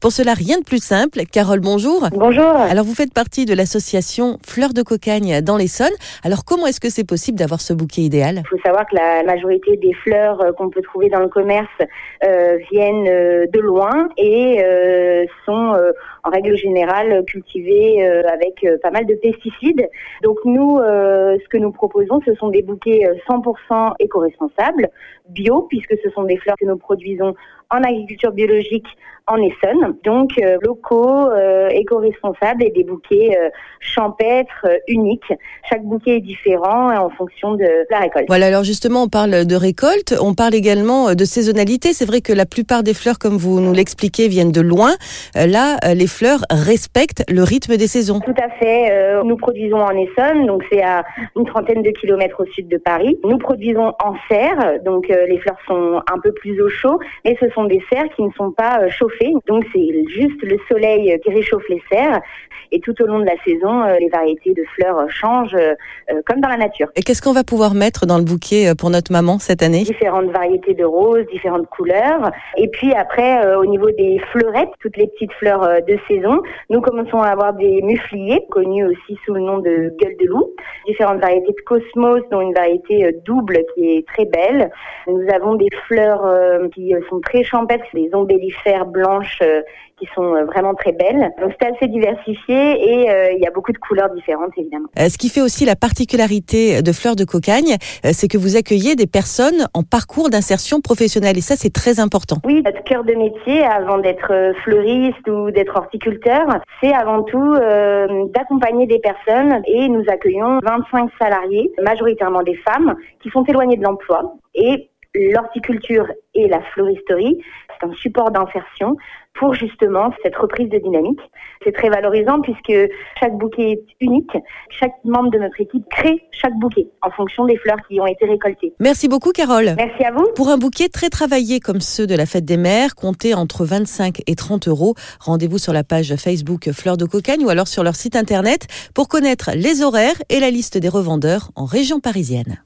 Pour cela, rien de plus simple. Carole, bonjour. Bonjour. Alors, vous faites partie de l'association Fleurs de Cocagne dans l'Essonne. Alors, comment est-ce que c'est possible d'avoir ce bouquet idéal? Il faut savoir que la majorité des fleurs euh, qu'on peut trouver dans le commerce euh, viennent euh, de loin et euh, sont en règle générale cultivées avec pas mal de pesticides. Donc nous, ce que nous proposons, ce sont des bouquets 100% éco-responsables, bio, puisque ce sont des fleurs que nous produisons en agriculture biologique en Essonne, donc euh, locaux, euh, éco-responsables et des bouquets euh, champêtres uniques. Chaque bouquet est différent en fonction de la récolte. Voilà, alors justement, on parle de récolte, on parle également de saisonnalité. C'est vrai que la plupart des fleurs, comme vous nous l'expliquez, viennent de loin. Là, les fleurs respectent le rythme des saisons. Tout à fait. Nous produisons en Essonne, donc c'est à une trentaine de kilomètres au sud de Paris. Nous produisons en serre, donc les fleurs sont un peu plus au chaud, mais ce sont des serres qui ne sont pas chauffées donc c'est juste le soleil qui réchauffe les serres. Et tout au long de la saison, euh, les variétés de fleurs changent euh, comme dans la nature. Et qu'est-ce qu'on va pouvoir mettre dans le bouquet euh, pour notre maman cette année? Différentes variétés de roses, différentes couleurs. Et puis après, au niveau des fleurettes, toutes les petites fleurs de saison, nous commençons à avoir des mufliers, connus aussi sous le nom de gueule de loup. Différentes variétés de cosmos, dont une variété double qui est très belle. Nous avons des fleurs qui sont très champêtres, des ombellifères blancs euh, qui sont euh, vraiment très belles. Donc c'est assez diversifié et euh, il y a beaucoup de couleurs différentes évidemment. ce qui fait aussi la particularité de Fleurs de Cocagne, c'est que vous accueillez des personnes en parcours d'insertion professionnelle et ça c'est très important. Oui, notre cœur de métier avant d'être fleuriste ou d'être horticulteur, c'est avant tout d'accompagner des personnes et nous accueillons 25 salariés, majoritairement des femmes, qui sont éloignées de l'emploi et l'horticulture et la floristerie c'est un support d'insertion pour justement cette reprise de dynamique. C'est très valorisant puisque chaque bouquet est unique. Chaque membre de notre équipe crée chaque bouquet en fonction des fleurs qui ont été récoltées. Merci beaucoup Carole. Merci à vous. Pour un bouquet très travaillé comme ceux de la fête des mères, comptez entre 25 et 30 euros. Rendez-vous sur la page Facebook Fleurs de Cocagne ou alors sur leur site internet pour connaître les horaires et la liste des revendeurs en région parisienne.